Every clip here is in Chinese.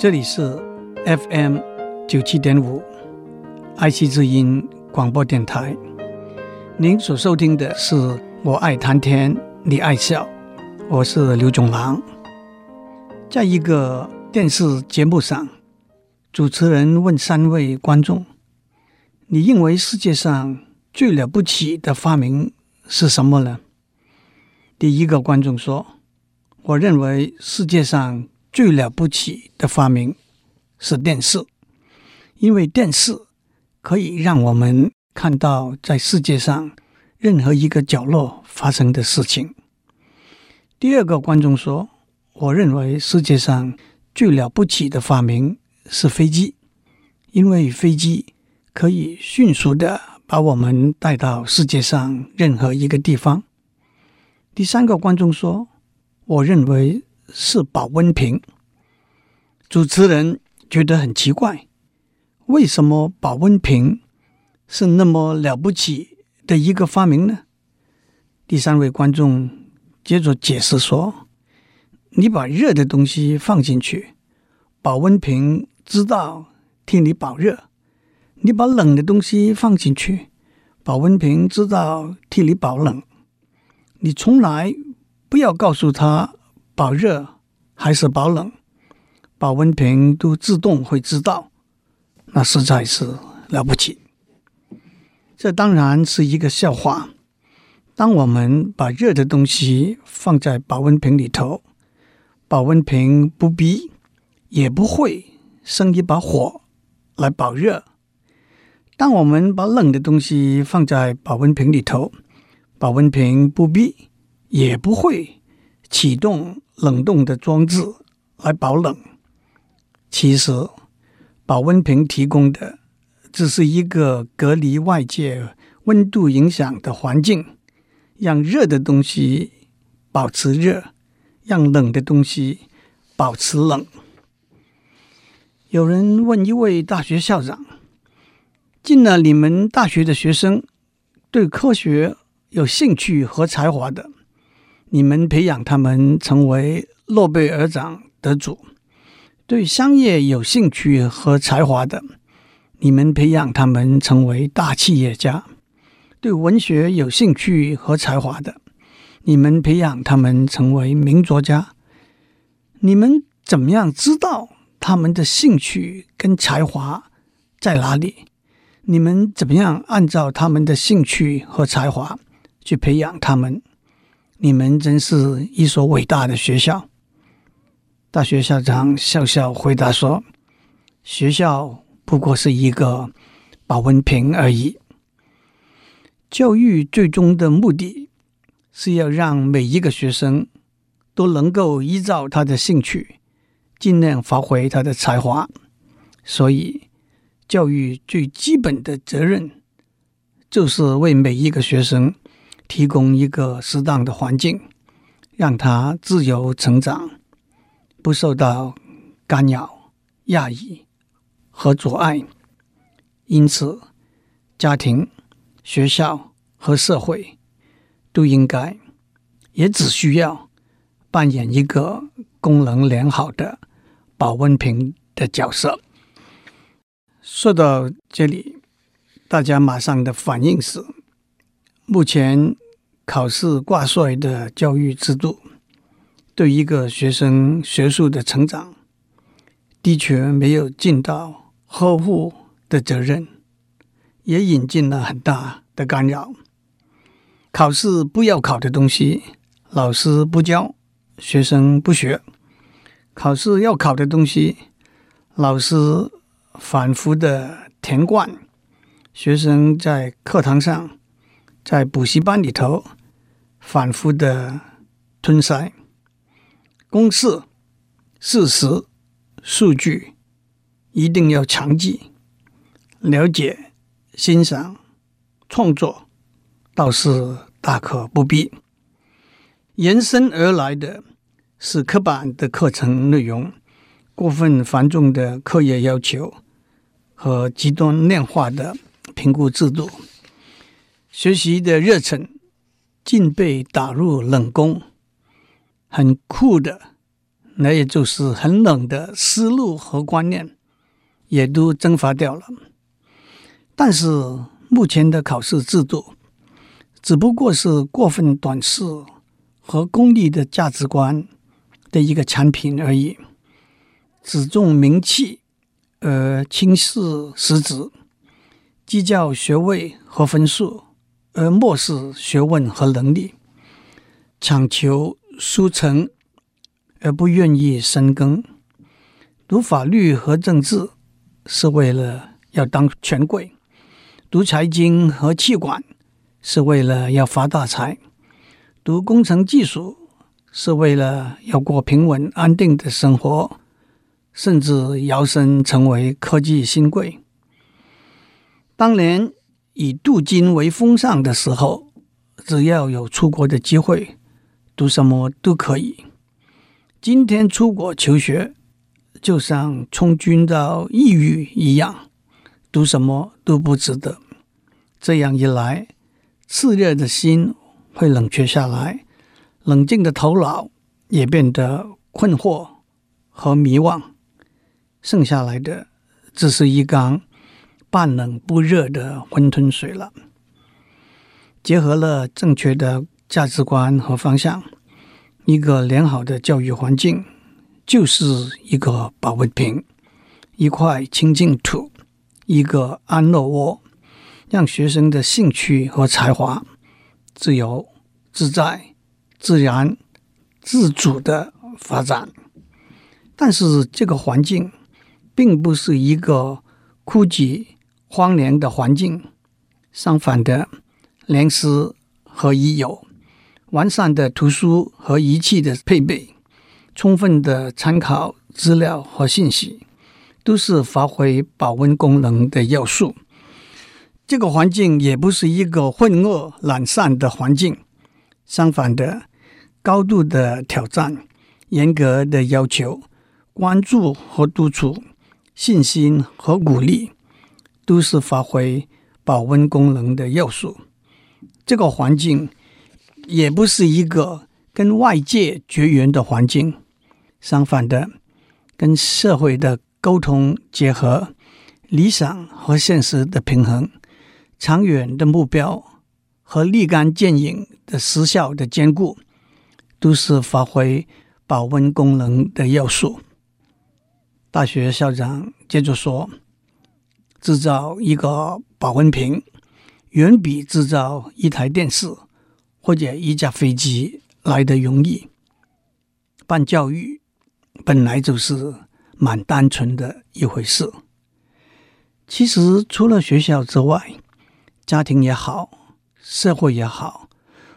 这里是 FM 九七点五爱惜之音广播电台。您所收听的是《我爱谈天，你爱笑》，我是刘总郎。在一个电视节目上，主持人问三位观众：“你认为世界上最了不起的发明是什么呢？”第一个观众说：“我认为世界上。”最了不起的发明是电视，因为电视可以让我们看到在世界上任何一个角落发生的事情。第二个观众说：“我认为世界上最了不起的发明是飞机，因为飞机可以迅速的把我们带到世界上任何一个地方。”第三个观众说：“我认为。”是保温瓶。主持人觉得很奇怪，为什么保温瓶是那么了不起的一个发明呢？第三位观众接着解释说：“你把热的东西放进去，保温瓶知道替你保热；你把冷的东西放进去，保温瓶知道替你保冷。你从来不要告诉他。”保热还是保冷，保温瓶都自动会知道，那实在是了不起。这当然是一个笑话。当我们把热的东西放在保温瓶里头，保温瓶不必也不会生一把火来保热。当我们把冷的东西放在保温瓶里头，保温瓶不必也不会启动。冷冻的装置来保冷，其实保温瓶提供的只是一个隔离外界温度影响的环境，让热的东西保持热，让冷的东西保持冷。有人问一位大学校长：“进了你们大学的学生，对科学有兴趣和才华的。”你们培养他们成为诺贝尔奖得主，对商业有兴趣和才华的，你们培养他们成为大企业家；对文学有兴趣和才华的，你们培养他们成为名作家。你们怎么样知道他们的兴趣跟才华在哪里？你们怎么样按照他们的兴趣和才华去培养他们？你们真是一所伟大的学校。大学校长笑笑回答说：“学校不过是一个保温瓶而已。教育最终的目的是要让每一个学生都能够依照他的兴趣，尽量发挥他的才华。所以，教育最基本的责任就是为每一个学生。”提供一个适当的环境，让他自由成长，不受到干扰、压抑和阻碍。因此，家庭、学校和社会都应该，也只需要扮演一个功能良好的保温瓶的角色。说到这里，大家马上的反应是。目前考试挂帅的教育制度，对一个学生学术的成长，的确没有尽到呵护的责任，也引进了很大的干扰。考试不要考的东西，老师不教，学生不学；考试要考的东西，老师反复的填灌，学生在课堂上。在补习班里头反复的吞塞公式、事实、数据，一定要强记、了解、欣赏、创作，倒是大可不必。延伸而来的是刻板的课程内容、过分繁重的课业要求和极端量化的评估制度。学习的热忱竟被打入冷宫，很酷的那也就是很冷的思路和观念，也都蒸发掉了。但是目前的考试制度，只不过是过分短视和功利的价值观的一个产品而已，只重名气而轻视实质，计较学位和分数而漠视学问和能力，强求速成而不愿意深耕，读法律和政治是为了要当权贵，读财经和气管。是为了要发大财，读工程技术是为了要过平稳安定的生活，甚至摇身成为科技新贵。当年以镀金为风尚的时候，只要有出国的机会，读什么都可以。今天出国求学，就像从军到异域一样，读什么都不值得。这样一来，炽热的心会冷却下来，冷静的头脑也变得困惑和迷惘，剩下来的只是一缸半冷不热的混沌水了。结合了正确的价值观和方向，一个良好的教育环境就是一个保温瓶，一块清净土，一个安乐窝。让学生的兴趣和才华自由自在、自然、自主的发展，但是这个环境并不是一个枯寂荒凉的环境，相反的，良师和益友、完善的图书和仪器的配备、充分的参考资料和信息，都是发挥保温功能的要素。这个环境也不是一个混恶懒散的环境，相反的，高度的挑战、严格的要求、关注和督促、信心和鼓励，都是发挥保温功能的要素。这个环境也不是一个跟外界绝缘的环境，相反的，跟社会的沟通结合、理想和现实的平衡。长远的目标和立竿见影的实效的兼顾，都是发挥保温功能的要素。大学校长接着说：“制造一个保温瓶，远比制造一台电视或者一架飞机来得容易。办教育本来就是蛮单纯的一回事。其实，除了学校之外，家庭也好，社会也好，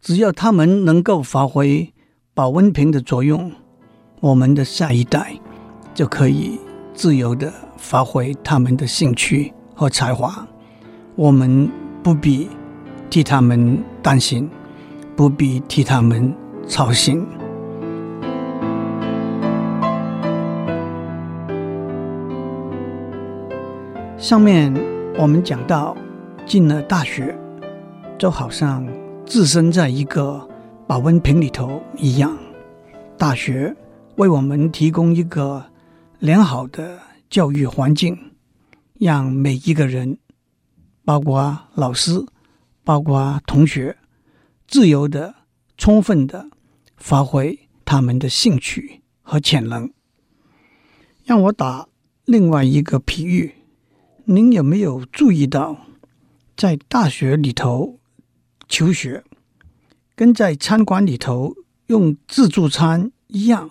只要他们能够发挥保温瓶的作用，我们的下一代就可以自由的发挥他们的兴趣和才华。我们不必替他们担心，不必替他们操心。上面我们讲到。进了大学，就好像置身在一个保温瓶里头一样。大学为我们提供一个良好的教育环境，让每一个人，包括老师，包括同学，自由的、充分的发挥他们的兴趣和潜能。让我打另外一个比喻，您有没有注意到？在大学里头求学，跟在餐馆里头用自助餐一样，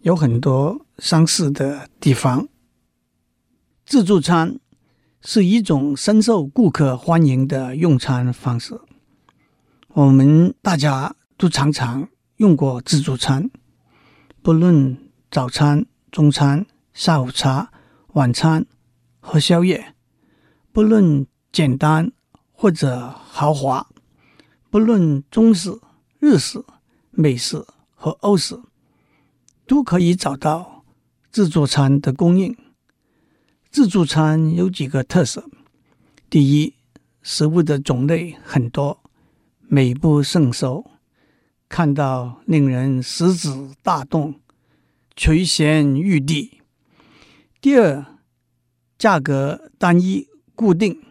有很多相似的地方。自助餐是一种深受顾客欢迎的用餐方式。我们大家都常常用过自助餐，不论早餐、中餐、下午茶、晚餐和宵夜，不论。简单或者豪华，不论中式、日式、美式和欧式，都可以找到自助餐的供应。自助餐有几个特色：第一，食物的种类很多，美不胜收，看到令人食指大动，垂涎欲滴。第二，价格单一固定，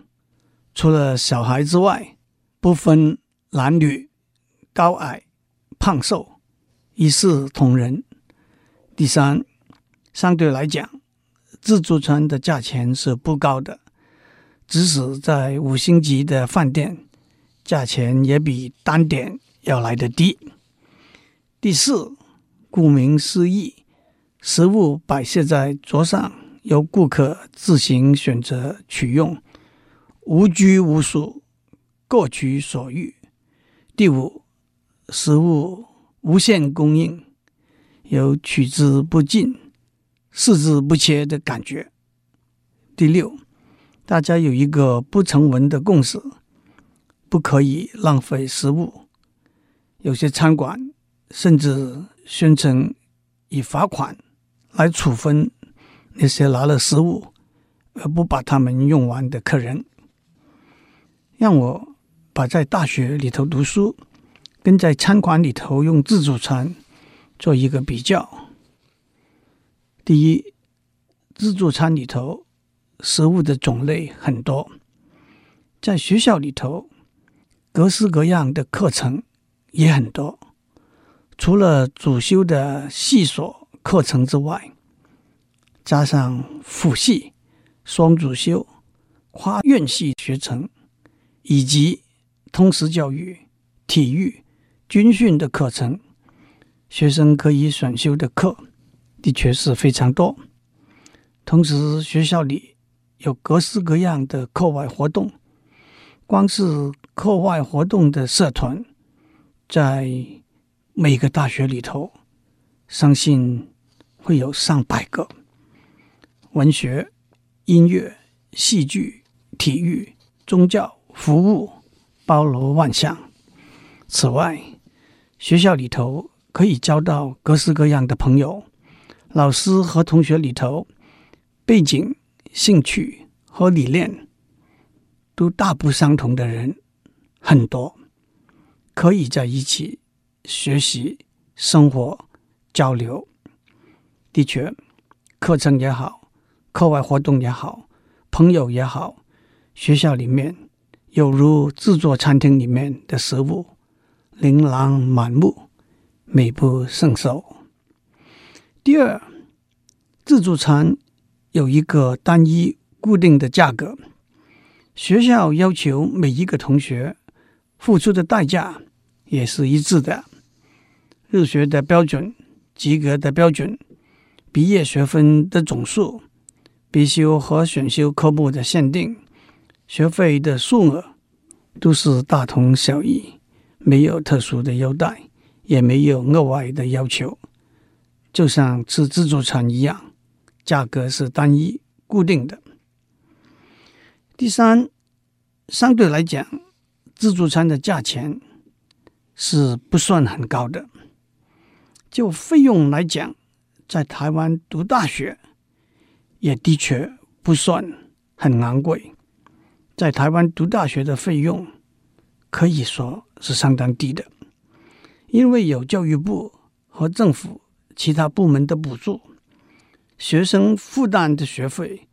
除了小孩之外，不分男女、高矮、胖瘦，一视同仁。第三，相对来讲，自助餐的价钱是不高的，即使在五星级的饭店，价钱也比单点要来得低。第四，顾名思义，食物摆设在桌上，由顾客自行选择取用，无拘无束，各取所欲。第五，食物无限供应，有取之不尽、视之不切的感觉。第六，大家有一个不成文的共识，不可以浪费食物。有些餐馆。甚至宣称以罚款来处分那些拿了食物而不把它们用完的客人。让我把在大学里头读书跟在餐馆里头用自助餐做一个比较。第一，自助餐里头食物的种类很多，在学校里头各式各样的课程也很多。除了主修的系所课程之外，加上辅系、双主修、跨院系学程，以及通识教育、体育、军训的课程，学生可以选修的课的确是非常多。同时，学校里有各式各样的课外活动，光是课外活动的社团，在每个大学里头，相信会有上百个。文学、音乐、戏剧、体育、宗教、服务，包罗万象。此外，学校里头可以交到各式各样的朋友，老师和同学里头，背景、兴趣和理念都大不相同的人很多，可以在一起。学习、生活、交流，的确，课程也好，课外活动也好，朋友也好，学校里面有如自助餐厅里面的食物，琳琅满目，美不胜收。第二，自助餐有一个单一固定的价格，学校要求每一个同学付出的代价也是一致的。入学的标准、及格的标准、毕业学分的总数、必修和选修科目的限定、学费的数额，都是大同小异，没有特殊的优待，也没有额外的要求，就像吃自助餐一样，价格是单一固定的。第三，相对来讲，自助餐的价钱是不算很高的。就费用来讲，在台湾读大学也的确不算很昂贵。在台湾读大学的费用可以说是相当低的，因为有教育部和政府其他部门的补助，学生负担的学费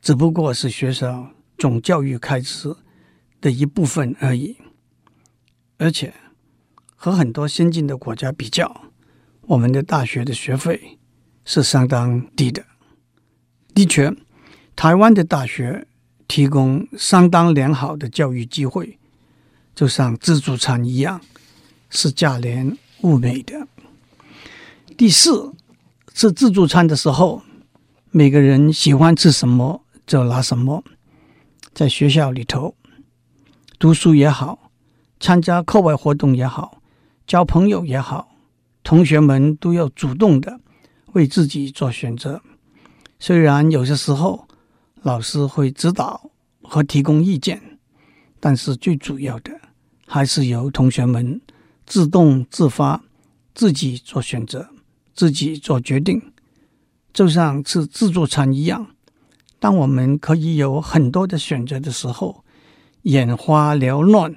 只不过是学校总教育开支的一部分而已。而且和很多先进的国家比较，我们的大学的学费是相当低的。的确，台湾的大学提供相当良好的教育机会，就像自助餐一样，是价廉物美的。第四，吃自助餐的时候，每个人喜欢吃什么就拿什么。在学校里头读书也好，参加课外活动也好，交朋友也好。同学们都要主动的为自己做选择，虽然有些时候老师会指导和提供意见，但是最主要的还是由同学们自动自发、自己做选择、自己做决定。就像吃自助餐一样，当我们可以有很多的选择的时候，眼花缭乱、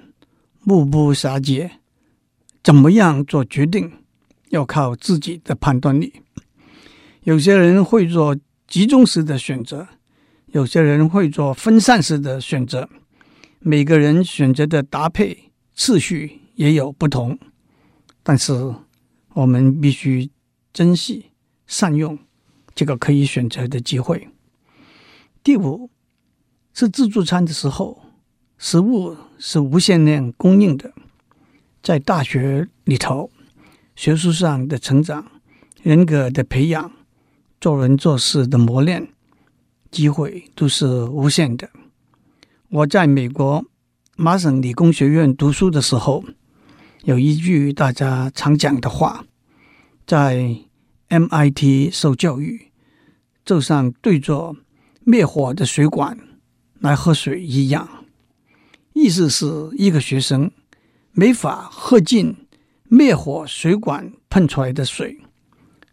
目不暇接，怎么样做决定？要靠自己的判断力。有些人会做集中式的选择，有些人会做分散式的选择。每个人选择的搭配次序也有不同，但是我们必须珍惜、善用这个可以选择的机会。第五，吃自助餐的时候，食物是无限量供应的。在大学里头，学术上的成长、人格的培养、做人做事的磨练，机会都是无限的。我在美国麻省理工学院读书的时候，有一句大家常讲的话：在 MIT 受教育，就像对着灭火的水管来喝水一样。意思是一个学生没法喝尽灭火水管喷出来的水，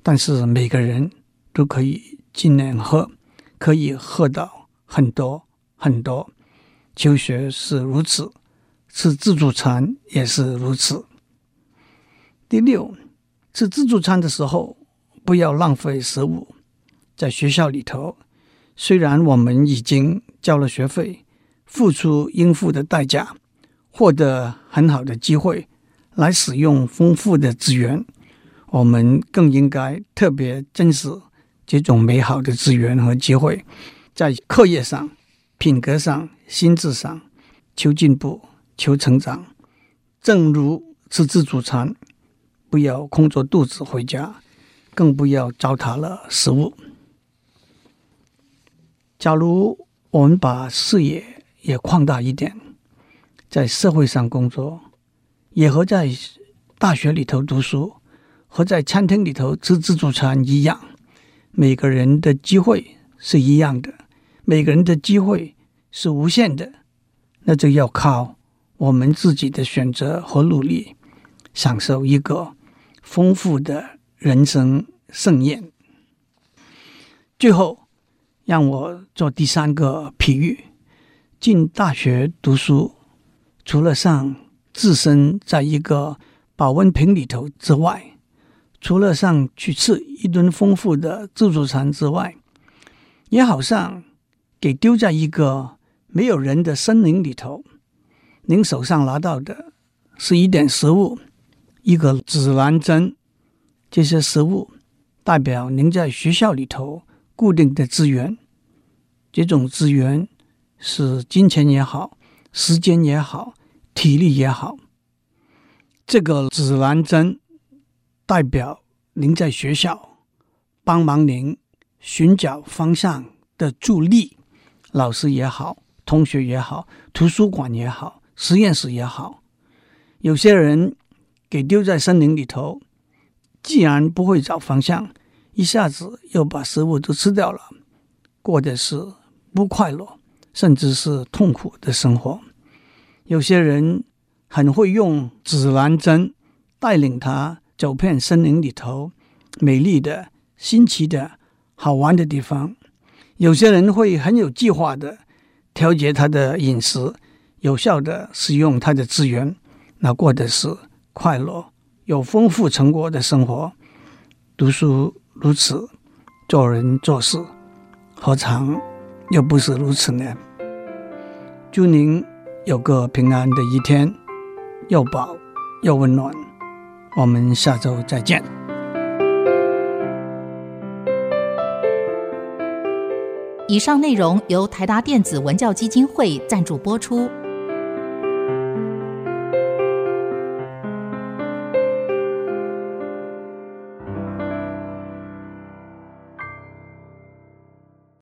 但是每个人都可以尽量喝，可以喝到很多很多。求学是如此，吃自助餐也是如此。第六，吃自助餐的时候不要浪费食物。在学校里头。虽然我们已经交了学费，付出应付的代价，获得很好的机会来使用丰富的资源，我们更应该特别珍视这种美好的资源和机会，在课业上、品格上、心智上求进步、求成长。正如吃自助餐，不要空着肚子回家，更不要糟蹋了食物。假如我们把视野也扩大一点，在社会上工作，也和在大学里头读书，和在餐厅里头吃自助餐一样，每个人的机会是一样的，每个人的机会是无限的，那就要靠我们自己的选择和努力，享受一个丰富的人生盛宴。最后。让我做第三个比喻：进大学读书，除了上置身在一个保温瓶里头之外，除了上去吃一顿丰富的自助餐之外，也好像给丢在一个没有人的森林里头。您手上拿到的是一点食物，一个指南针，这些食物代表您在学校里头。固定的资源，这种资源是金钱也好，时间也好，体力也好。这个指南针代表您在学校帮忙您寻找方向的助力，老师也好，同学也好，图书馆也好，实验室也好。有些人给丢在森林里头，既然不会找方向。一下子又把食物都吃掉了，过的是不快乐，甚至是痛苦的生活。有些人很会用指南针带领他走遍森林里头美丽的、新奇的、好玩的地方。有些人会很有计划的调节他的饮食，有效的使用他的资源，那过的是快乐、有丰富成果的生活。读书。如此，做人做事，何尝又不是如此呢？祝您有个平安的一天，又饱又温暖。我们下周再见。以上内容由台达电子文教基金会赞助播出。